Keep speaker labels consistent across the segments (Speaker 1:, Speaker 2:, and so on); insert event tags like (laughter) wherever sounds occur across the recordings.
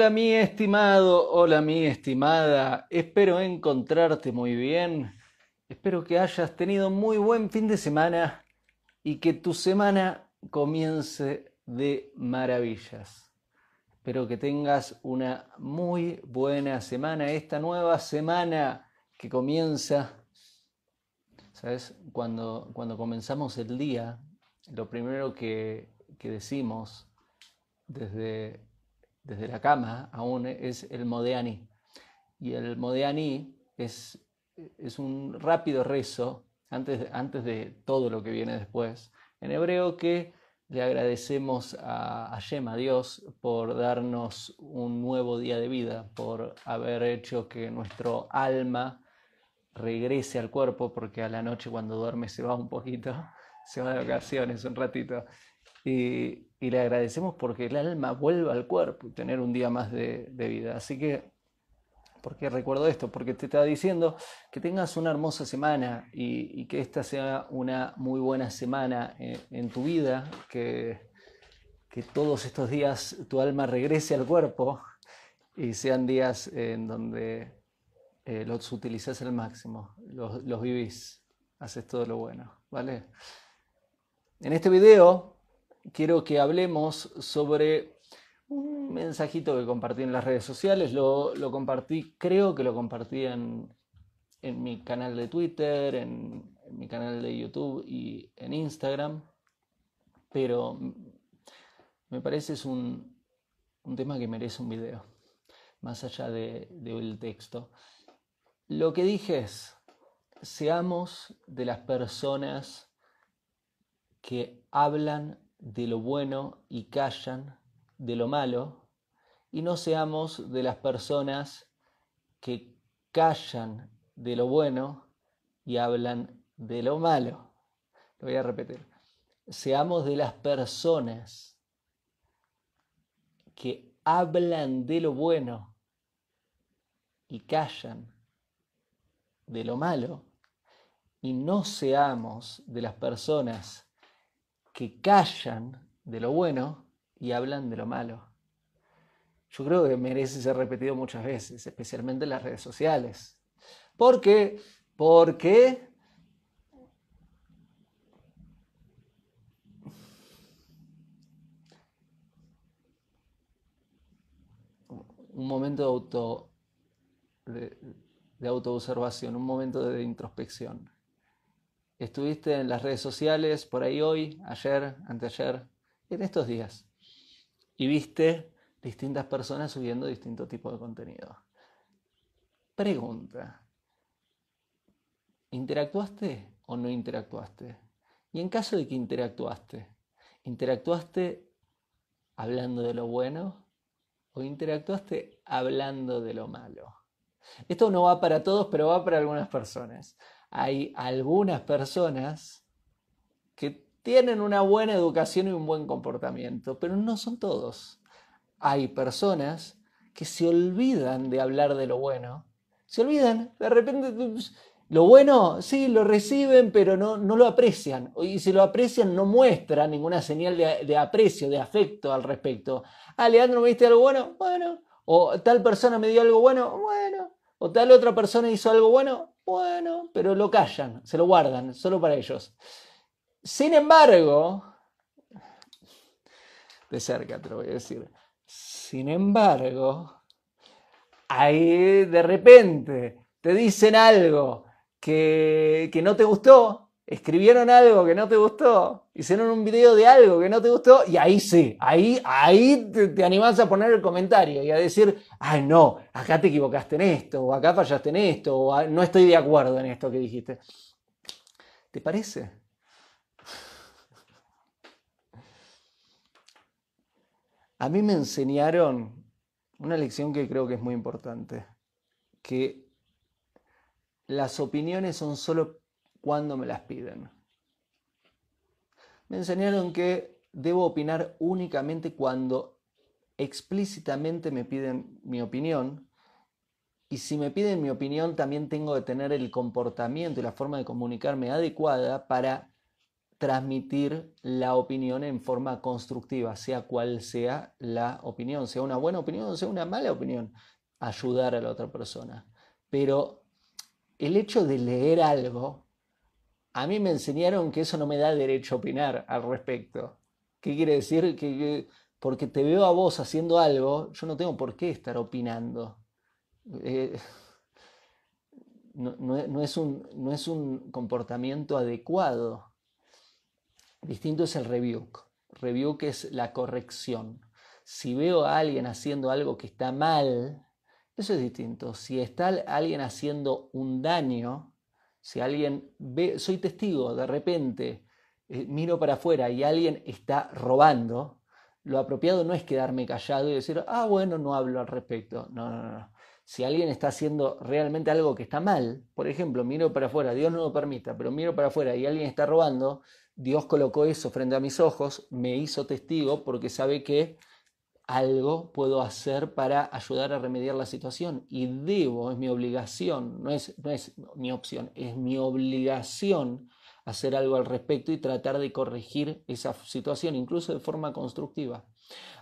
Speaker 1: Hola mi estimado, hola mi estimada, espero encontrarte muy bien, espero que hayas tenido muy buen fin de semana y que tu semana comience de maravillas. Espero que tengas una muy buena semana, esta nueva semana que comienza, ¿sabes? Cuando, cuando comenzamos el día, lo primero que, que decimos desde, desde la cama aún es el Modeani. Y el Modeani es, es un rápido rezo antes, antes de todo lo que viene después. En hebreo que le agradecemos a Hashem, a Dios, por darnos un nuevo día de vida, por haber hecho que nuestro alma regrese al cuerpo, porque a la noche cuando duerme se va un poquito, (laughs) se va de vacaciones un ratito. Y, y le agradecemos porque el alma vuelva al cuerpo y tener un día más de, vida. Así que, ¿por qué recuerdo esto? Porque te estaba diciendo que tengas una hermosa semana y, que esta sea una muy buena semana en, en tu vida, que, que todos estos días tu alma regrese al cuerpo y sean días en donde eh, los utilizas al máximo, los, los vivís, haces todo lo bueno, ¿vale? En este video quiero que hablemos sobre un mensajito que compartí en las redes sociales. Lo, lo compartí, creo que lo compartí en, en mi canal de Twitter, en, mi canal de YouTube y en Instagram. Pero me parece es un, un tema que merece un video, más allá del de, de texto. Lo que dije es, seamos de las personas que hablan de lo bueno y callan de lo malo, y no seamos de las personas que callan de lo bueno y hablan de lo malo. Lo voy a repetir. Seamos de las personas que hablan de lo bueno y callan de lo malo, y no seamos de las personas que callan de lo bueno y hablan de lo malo. Yo creo que merece ser repetido muchas veces, especialmente en las redes sociales. ¿Por qué? Porque un momento de auto de, de autoobservación, un momento de introspección. Estuviste en las redes sociales por ahí hoy, ayer, anteayer, en estos días, y viste distintas personas subiendo distinto tipo de contenido. Pregunta, ¿interactuaste o no interactuaste? Y en caso de que interactuaste, ¿interactuaste hablando de lo bueno o interactuaste hablando de lo malo? Esto no va para todos, pero va para algunas personas. Hay algunas personas que tienen una buena educación y un buen comportamiento, pero no son todos. Hay personas que se olvidan de hablar de lo bueno. Se olvidan, de repente, lo bueno, sí, lo reciben, pero no, no lo aprecian. Y si lo aprecian, no muestran ninguna señal de, de aprecio, de afecto al respecto. Ah, Leandro, ¿me diste algo bueno? Bueno. O tal persona me dio algo bueno, bueno. O tal otra persona hizo algo bueno, bueno, pero lo callan, se lo guardan, solo para ellos. Sin embargo, de cerca te lo voy a decir, sin embargo, ahí de repente te dicen algo que, que no te gustó, escribieron algo que no te gustó, hicieron un video de algo que no te gustó, y ahí sí, ahí, ahí te, te, animás a poner el comentario y a decir, ay no, acá te equivocaste en esto, o acá fallaste en esto, o no estoy de acuerdo en esto que dijiste. ¿Te parece? A mí me enseñaron una lección que creo que es muy importante, que las opiniones son solo cuando me las piden. Me enseñaron que debo opinar únicamente cuando explícitamente me piden mi opinión y si me piden mi opinión también tengo que tener el comportamiento y la forma de comunicarme adecuada para transmitir la opinión en forma constructiva, sea cual sea la opinión, sea una buena opinión o sea una mala opinión, ayudar a la otra persona. Pero el hecho de leer algo, a mí me enseñaron que eso no me da derecho a opinar al respecto. ¿Qué quiere decir? Que, porque te veo a vos haciendo algo, yo no tengo por qué estar opinando. Eh, no, es un, comportamiento adecuado. Distinto es el rebuke. Rebuke es la corrección. Si veo a alguien haciendo algo que está mal, eso es distinto. Si está alguien haciendo un daño, si alguien ve, soy testigo, de repente eh, miro para afuera y alguien está robando, lo apropiado no es quedarme callado y decir, ah, bueno, no hablo al respecto. No, no, no si alguien está haciendo realmente algo que está mal, por ejemplo, miro para afuera, Dios no lo permita, pero miro para afuera y alguien está robando, Dios colocó eso frente a mis ojos, me hizo testigo porque sabe que algo puedo hacer para ayudar a remediar la situación y debo, es mi obligación, no es, no es mi opción, es mi obligación hacer algo al respecto y tratar de corregir esa situación, incluso de forma constructiva.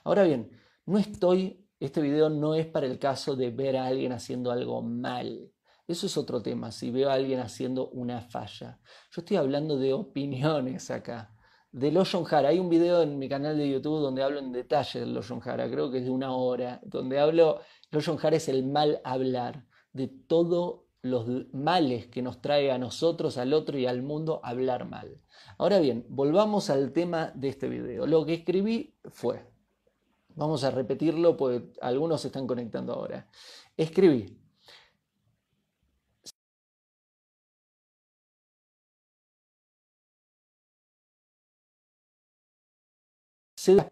Speaker 1: Ahora bien, no estoy este video no es para el caso de ver a alguien haciendo algo mal. Eso es otro tema, si veo a alguien haciendo una falla. Yo estoy hablando de opiniones acá. De Lotion Hara. Hay un video en mi canal de YouTube donde hablo en detalle de Lotion Hara, creo que es de una hora, donde hablo, Hara es el mal hablar, de todos los males que nos trae a nosotros, al otro y al mundo hablar mal. Ahora bien, volvamos al tema de este video. Lo que escribí fue, Vamos a repetirlo porque algunos se están conectando ahora. Escribí.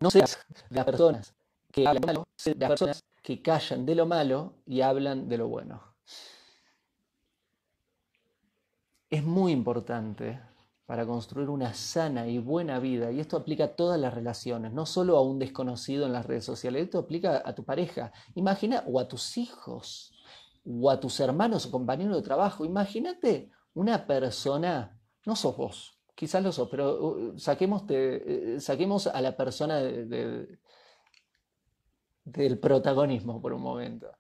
Speaker 1: No seas las personas que hablan malo, las personas que callan de lo malo y hablan de lo bueno. Es muy importante para construir una sana y buena vida. Y esto aplica a todas las relaciones, no solo a un desconocido en las redes sociales, esto aplica a tu pareja. Imagina, o a tus hijos, o a tus hermanos o compañeros de trabajo. Imagínate una persona, no sos vos, quizás lo sos, pero uh, saquemos, uh, saquemos a la persona del protagonismo por un momento.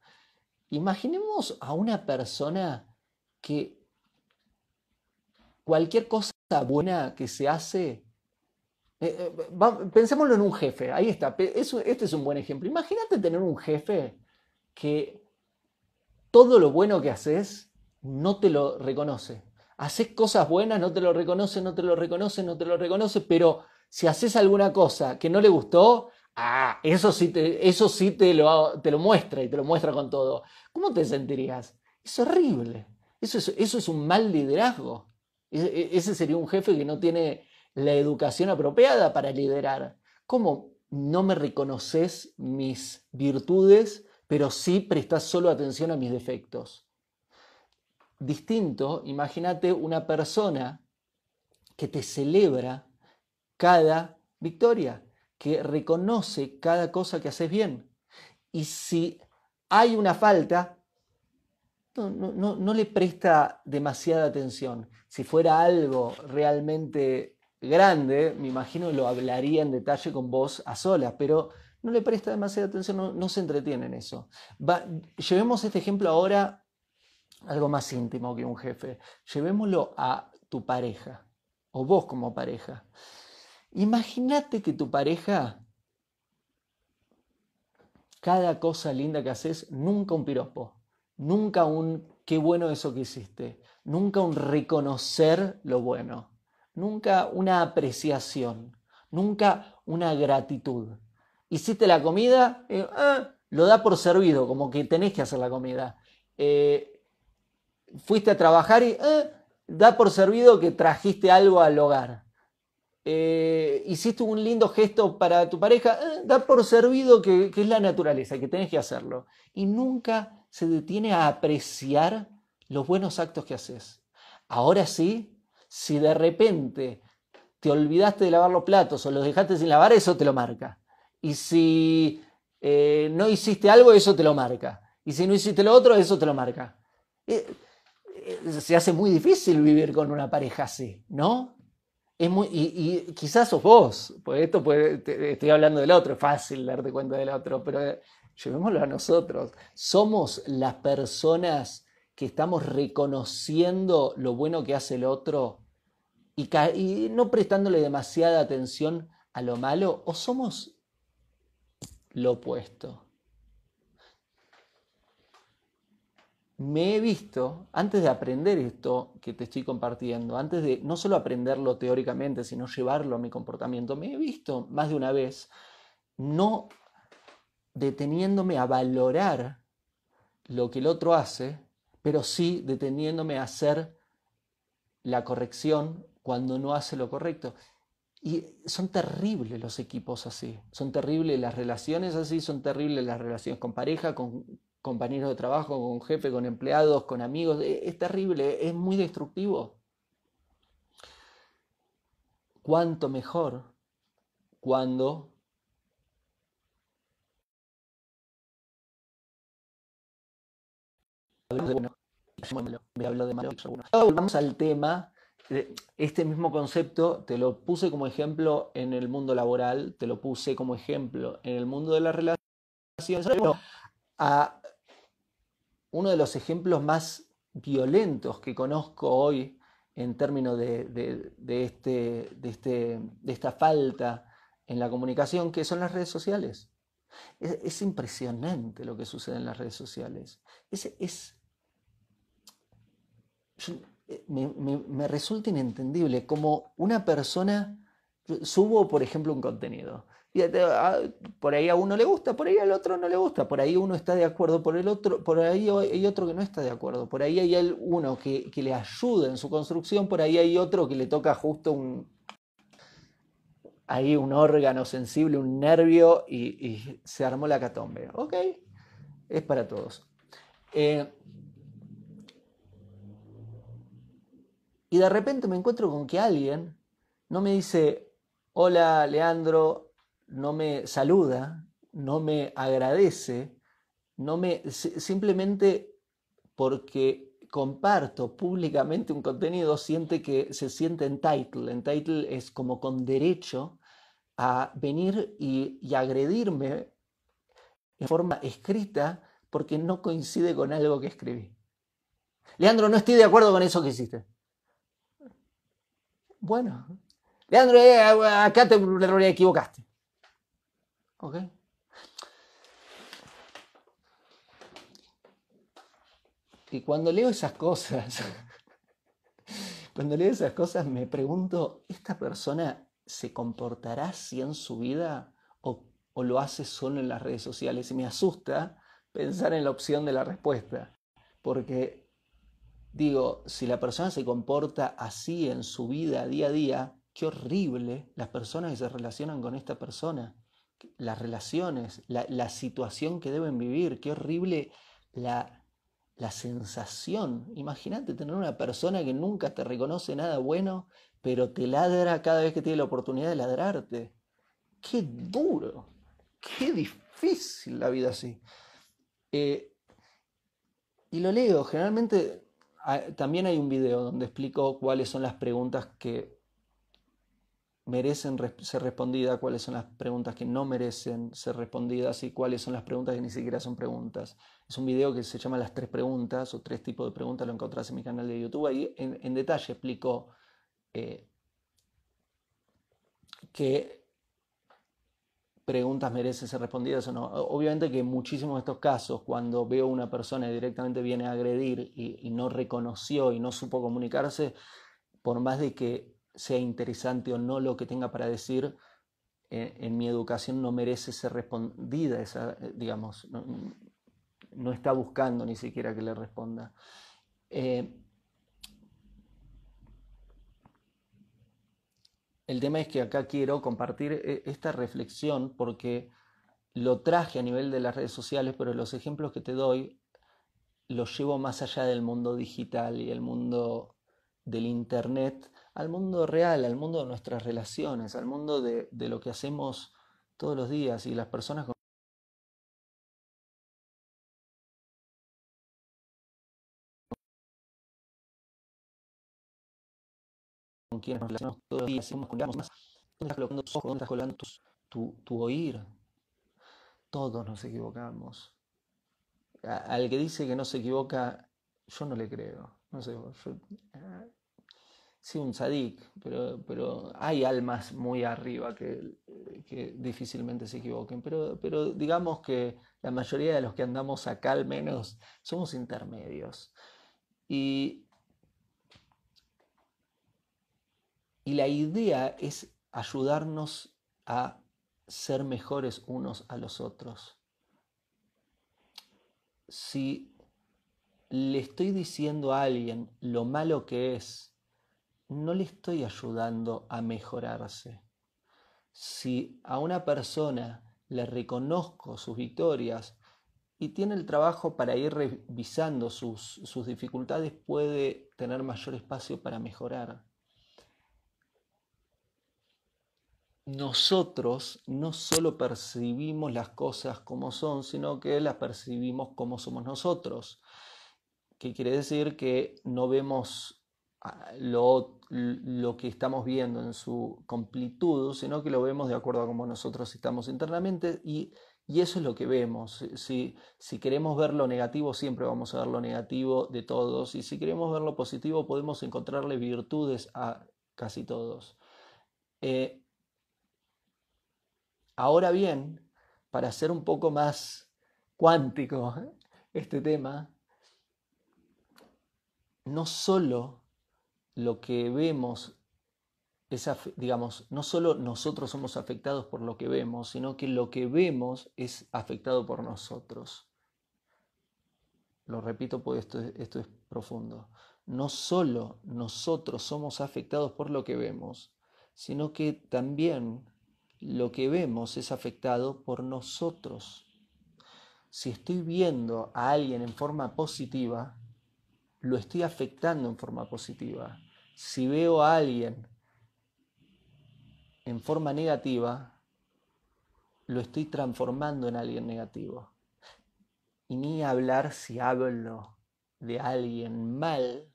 Speaker 1: Imaginemos a una persona que cualquier cosa buena que se hace. Eh, eh, pensémoslo en un jefe, ahí está, este es un buen ejemplo. Imagínate tener un jefe que todo lo bueno que haces no te lo reconoce. Haces cosas buenas, no te lo reconoce, no te lo reconoce, no te lo reconoce, pero si haces alguna cosa que no le gustó, ah, eso sí te, eso sí te, lo, te lo muestra y te lo muestra con todo. ¿Cómo te sentirías? Es horrible. Eso es, eso es un mal liderazgo. E, ese sería un jefe que no tiene la educación apropiada para liderar. ¿Cómo no me reconoces mis virtudes, pero sí prestas solo atención a mis defectos? Distinto, imagínate una persona que te celebra cada victoria, que reconoce cada cosa que haces bien. Y si hay una falta, no, le presta demasiada atención. Si fuera algo realmente grande, me imagino lo hablaría en detalle con vos a solas, pero no le presta demasiada atención, no, se entretiene en eso. llevemos este ejemplo ahora algo más íntimo que un jefe. Llevémoslo a tu pareja o vos como pareja. Imagínate que tu pareja, cada cosa linda que haces, nunca un piropo Nunca un qué bueno eso que hiciste. Nunca un reconocer lo bueno. Nunca una apreciación. Nunca una gratitud. Hiciste la comida, eh, ah, lo da por servido, como que tenés que hacer la comida. Eh, fuiste a trabajar y ah, da por servido que trajiste algo al hogar. Eh, hiciste un lindo gesto para tu pareja, da por servido que, es la naturaleza, que tenés que hacerlo. Y nunca se detiene a apreciar los buenos actos que haces. Ahora sí, si de repente te olvidaste de lavar los platos o los dejaste sin lavar, eso te lo marca. Y si eh, no hiciste algo, eso te lo marca. Y si no hiciste lo otro, eso te lo marca. Eh, se hace muy difícil vivir con una pareja así, ¿no? Es muy, y, quizás sos vos, pues esto puede, estoy hablando del otro, es fácil darte cuenta del otro, pero eh, llevémoslo a nosotros. Somos las personas que estamos reconociendo lo bueno que hace el otro y, y no prestándole demasiada atención a lo malo, o somos lo opuesto. Me he visto, antes de aprender esto que te estoy compartiendo, antes de no solo aprenderlo teóricamente, sino llevarlo a mi comportamiento, me he visto más de una vez no deteniéndome a valorar lo que el otro hace, pero sí deteniéndome a hacer la corrección cuando no hace lo correcto. Y son terribles los equipos así, son terribles las relaciones así, son terribles las relaciones con pareja, con, compañeros de trabajo, con jefe, con empleados, con amigos. E, es, terrible, es muy destructivo. Cuánto mejor cuando me hablo de malo. Volvamos al tema. Este mismo concepto te lo puse como ejemplo en el mundo laboral, te lo puse como ejemplo en el mundo de las relaciones. A uno de los ejemplos más violentos que conozco hoy en términos de, este, este, de, esta falta en la comunicación, que son las redes sociales. Es, impresionante lo que sucede en las redes sociales. Es, me, me resulta inentendible como una persona, subo por ejemplo un contenido, Por ahí a uno le gusta, por ahí al otro no le gusta, por ahí uno está de acuerdo, por el otro, por ahí hay otro que no está de acuerdo, por ahí hay uno que, le ayuda en su construcción, por ahí hay otro que le toca justo un, ahí un órgano sensible, un nervio y, se armó la catombe. Ok, es para todos. Eh, y de repente me encuentro con que alguien no me dice, hola Leandro, no me saluda, no me agradece, no me simplemente porque comparto públicamente un contenido siente que se siente entitled. Entitled es como con derecho a venir y, y agredirme en forma escrita porque no coincide con algo que escribí. Leandro, no estoy de acuerdo con eso que hiciste. Bueno, Leandro, eh, acá te equivocaste. ¿Ok? Y cuando leo esas cosas, (laughs) cuando leo esas cosas me pregunto, ¿esta persona se comportará así en su vida o, o lo hace solo en las redes sociales? Y me asusta pensar en la opción de la respuesta, porque digo, si la persona se comporta así en su vida día a día, qué horrible las personas que se relacionan con esta persona las relaciones, la, situación que deben vivir, qué horrible la, la sensación. Imagínate tener una persona que nunca te reconoce nada bueno, pero te ladra cada vez que tiene la oportunidad de ladrarte. Qué duro, qué difícil la vida así. Eh, y lo leo, generalmente ah, también hay un video donde explico cuáles son las preguntas que merecen ser respondidas, cuáles son las preguntas que no merecen ser respondidas y cuáles son las preguntas que ni siquiera son preguntas. Es un video que se llama Las tres preguntas o tres tipos de preguntas, lo encontrás en mi canal de YouTube. Ahí en, detalle explico eh, qué preguntas merecen ser respondidas o no. Obviamente que en muchísimos de estos casos, cuando veo una persona directamente viene a agredir y no reconoció y no supo comunicarse, por más de que sea interesante o no lo que tenga para decir, eh, en mi educación no merece ser respondida, esa, eh, digamos, no, está buscando ni siquiera que le responda. Eh, el tema es que acá quiero compartir esta reflexión porque lo traje a nivel de las redes sociales, pero los ejemplos que te doy los llevo más allá del mundo digital y el mundo del Internet al mundo real, al mundo de nuestras relaciones, al mundo de, lo que hacemos todos los días y las personas con con quienes nos relacionamos todos los días, con más. ¿Dónde estás colocando tus ojos? ¿Dónde estás colocando tu, tu, oír? Todos nos equivocamos. al que dice que no se equivoca, yo no le creo. No sé, yo, sí, un sadik, pero, pero hay almas muy arriba que, que, difícilmente se equivoquen. Pero, pero digamos que la mayoría de los que andamos acá al menos somos intermedios. Y Y la idea es ayudarnos a ser mejores unos a los otros. Si le estoy diciendo a alguien lo malo que es, no le estoy ayudando a mejorarse. Si a una persona le reconozco sus victorias y tiene el trabajo para ir revisando sus, sus dificultades, puede tener mayor espacio para mejorar. nosotros no solo percibimos las cosas como son, sino que las percibimos como somos nosotros. Que quiere decir que no vemos ah, lo, que estamos viendo en su completud, sino que lo vemos de acuerdo a cómo nosotros estamos internamente y, eso es lo que vemos. Si, si, queremos ver lo negativo, siempre vamos a ver lo negativo de todos y si queremos ver lo positivo, podemos encontrarle virtudes a casi todos. Eh, Ahora bien, para hacer un poco más cuántico este tema, no solo lo que vemos es, digamos, no solo nosotros somos afectados por lo que vemos, sino que lo que vemos es afectado por nosotros. Lo repito porque esto, esto es profundo. No solo nosotros somos afectados por lo que vemos, sino que también lo que vemos es afectado por nosotros. Si estoy viendo a alguien en forma positiva, lo estoy afectando en forma positiva. Si veo a alguien en forma negativa, lo estoy transformando en alguien negativo. Y ni hablar si hablo de alguien mal,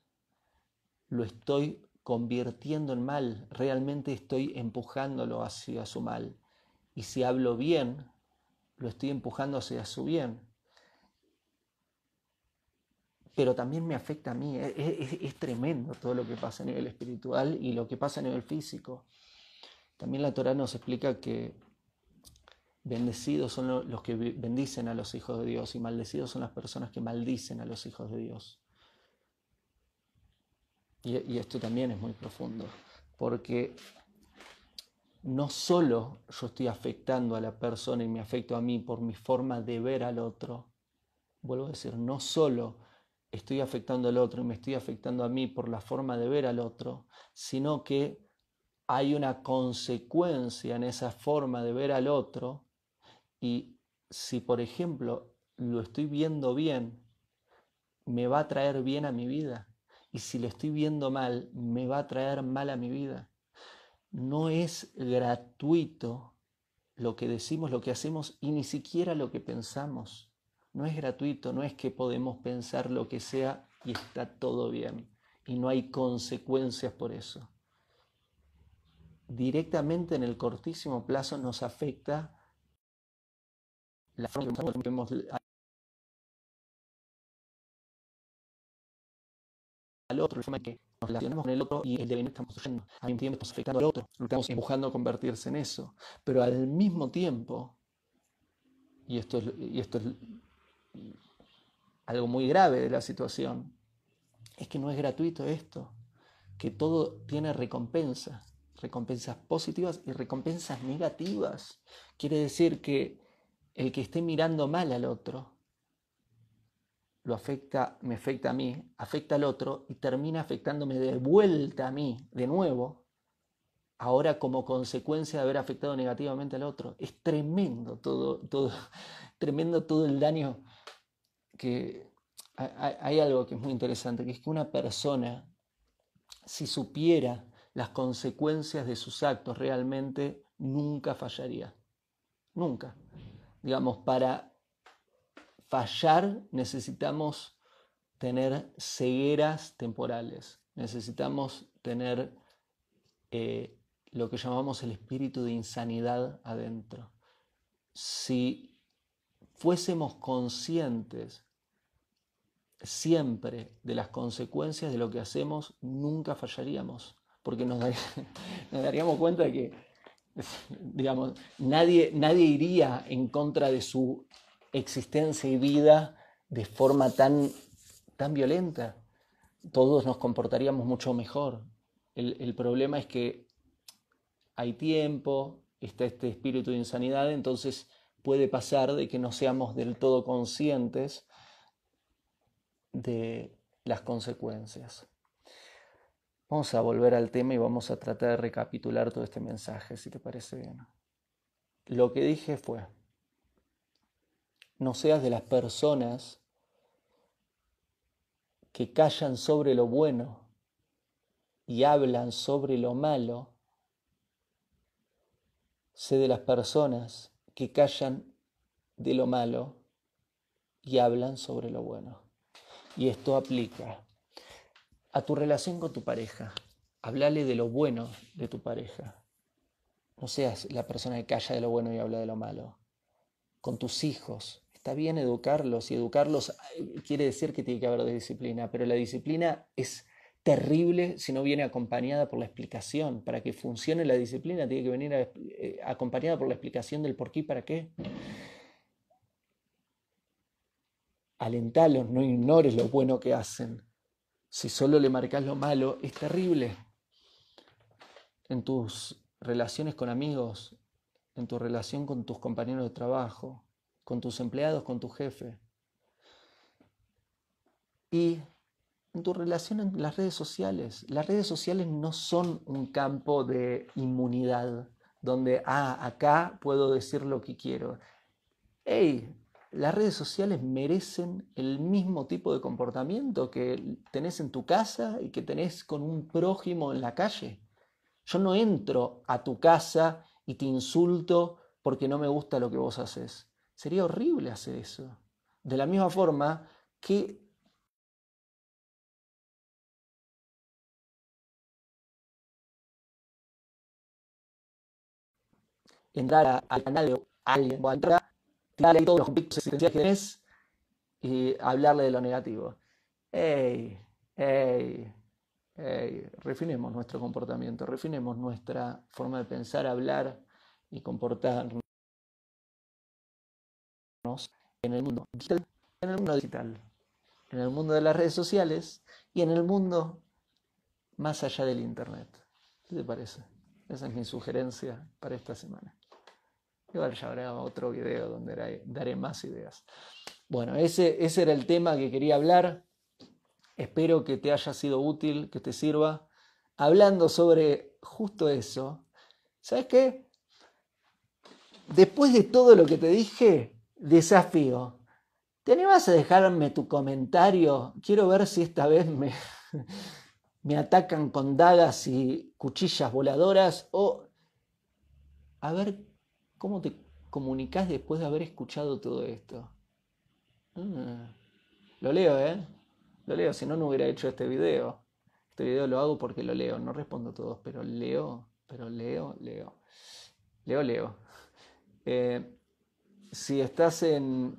Speaker 1: lo estoy convirtiendo en mal, realmente estoy empujándolo hacia su mal. Y si hablo bien, lo estoy empujando hacia su bien. Pero también me afecta a mí. Es, tremendo todo lo que pasa a nivel espiritual y lo que pasa a nivel físico. También la Torah nos explica que bendecidos son los que bendicen a los hijos de Dios y maldecidos son las personas que maldicen a los hijos de Dios. Y, esto también es muy profundo, porque no solo yo estoy afectando a la persona y me afecto a mí por mi forma de ver al otro, vuelvo a decir, no solo estoy afectando al otro y me estoy afectando a mí por la forma de ver al otro, sino que hay una consecuencia en esa forma de ver al otro y si por ejemplo lo estoy viendo bien, me va a traer bien a mi vida y si lo estoy viendo mal, me va a traer mal a mi vida. No es gratuito lo que decimos, lo que hacemos y ni siquiera lo que pensamos. No es gratuito, no es que podemos pensar lo que sea y está todo bien y no hay consecuencias por eso. Directamente en el cortísimo plazo nos afecta la forma que vemos al otro, la forma que nos relacionamos con el otro y el devenir estamos construyendo. Al mismo tiempo estamos afectando al otro, lo estamos empujando a convertirse en eso. Pero al mismo tiempo, y esto es, y esto es algo muy grave de la situación, es que no es gratuito esto, que todo tiene recompensa, recompensas positivas y recompensas negativas. Quiere decir que el que esté mirando mal al otro lo afecta, me afecta a mí, afecta al otro y termina afectándome de vuelta a mí, de nuevo, ahora como consecuencia de haber afectado negativamente al otro. Es tremendo todo, todo, (laughs) tremendo todo el daño que hay algo que es muy interesante, que es que una persona, si supiera las consecuencias de sus actos realmente, nunca fallaría. Nunca. Digamos, para fallar necesitamos tener cegueras temporales, necesitamos tener eh, lo que llamamos el espíritu de insanidad adentro. Si fuésemos conscientes siempre de las consecuencias de lo que hacemos, nunca fallaríamos, porque nos, (laughs) daríamos cuenta de que, (laughs) digamos, nadie, nadie iría en contra de su existencia y vida de forma tan, tan violenta. Todos nos comportaríamos mucho mejor. el problema es que hay tiempo, está este espíritu de insanidad, entonces puede pasar de que no seamos del todo conscientes de las consecuencias. Vamos a volver al tema y vamos a tratar de recapitular todo este mensaje, si te parece bien. Lo que dije fue, no seas de las personas que callan sobre lo bueno y hablan sobre lo malo Sé de las personas que callan de lo malo y hablan sobre lo bueno. Y esto aplica a tu relación con tu pareja. Háblale de lo bueno de tu pareja. No seas la persona que calla de lo bueno y habla de lo malo. Con tus hijos. Está bien educarlos y educarlos eh, quiere decir que tiene que haber disciplina, pero la disciplina es terrible si no viene acompañada por la explicación. Para que funcione la disciplina tiene que venir eh, acompañada por la explicación del por qué y para qué. Alentalos, no ignores lo bueno que hacen. Si solo le marcas lo malo, es terrible. En tus relaciones con amigos, en tu relación con tus compañeros de trabajo, con tus empleados, con tu jefe. Y en tu relación en las redes sociales. Las redes sociales no son un campo de inmunidad donde, ah, acá puedo decir lo que quiero. Hey, las redes sociales merecen el mismo tipo de comportamiento que tenés en tu casa y que tenés con un prójimo en la calle. Yo no entro a tu casa y te insulto porque no me gusta lo que vos haces. Sería horrible hacer eso. De la misma forma que entrar al canal de alguien o entrar, tirarle todos los conflictos existenciales que tenés y hablarle de lo negativo. Ey, ey, ey, refinemos nuestro comportamiento, refinemos nuestra forma de pensar, hablar y comportarnos en el mundo en el mundo digital, en el mundo de las redes sociales y en el mundo más allá del Internet. ¿Qué te parece? Esa es mi sugerencia para esta semana. Igual ya habrá otro video donde daré más ideas. Bueno, ese, ese era el tema que quería hablar. Espero que te haya sido útil, que te sirva. Hablando sobre justo eso, ¿sabes qué? Después de todo lo que te dije, desafío. ¿Te animas a dejarme tu comentario? Quiero ver si esta vez me, (laughs) me atacan con dagas y cuchillas voladoras o a ver ¿Cómo te comunicas después de haber escuchado todo esto? Ah, lo leo, ¿eh? Lo leo, si no, no hubiera hecho este video. Este video lo hago porque lo leo, no respondo todos, pero leo, pero leo, leo. Leo, leo. Eh, si estás en,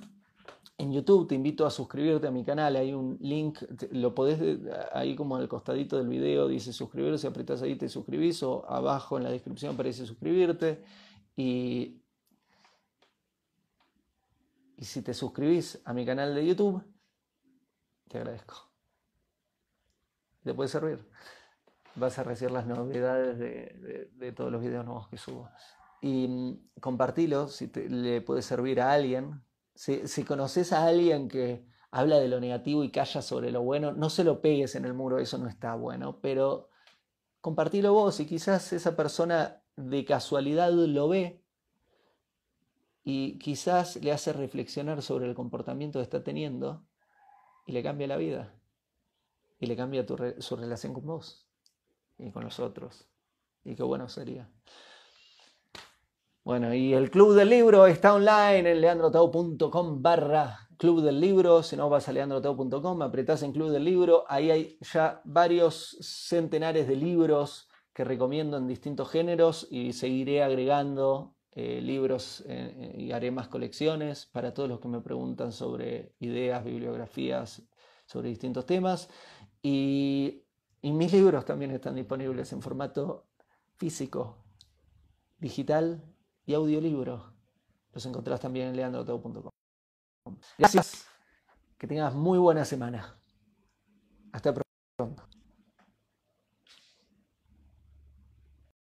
Speaker 1: en YouTube, te invito a suscribirte a mi canal. Hay un link, lo podés, ahí como al costadito del video dice suscribirse, apretás ahí, te suscribís o abajo en la descripción aparece suscribirte. Y, si te suscribís a mi canal de YouTube, te agradezco. Te puede servir. Vas a recibir las novedades de, todos los videos nuevos que subo. Y mm, compartilo si le puede servir a alguien. Si, si conoces a alguien que habla de lo negativo y calla sobre lo bueno, no se lo pegues en el muro, eso no está bueno, pero compartilo vos y quizás esa persona de casualidad lo ve y quizás le hace reflexionar sobre el comportamiento que está teniendo y le cambia la vida y le cambia su relación con vos y con los otros. Y qué bueno sería. Bueno, y el Club del Libro está online en leandrotau.com barra Club del Libro. Si no vas a leandrotau.com, apretás en Club del Libro. Ahí hay ya varios centenares de libros que recomiendo en distintos géneros y seguiré agregando eh, libros eh, y haré más colecciones para todos los que me preguntan sobre ideas, bibliografías, sobre distintos temas. Y, mis libros también están disponibles en formato físico, digital y audiolibro. Los encontrás también en leandrotau.com. Gracias. Que tengas muy buena semana. Hasta pronto.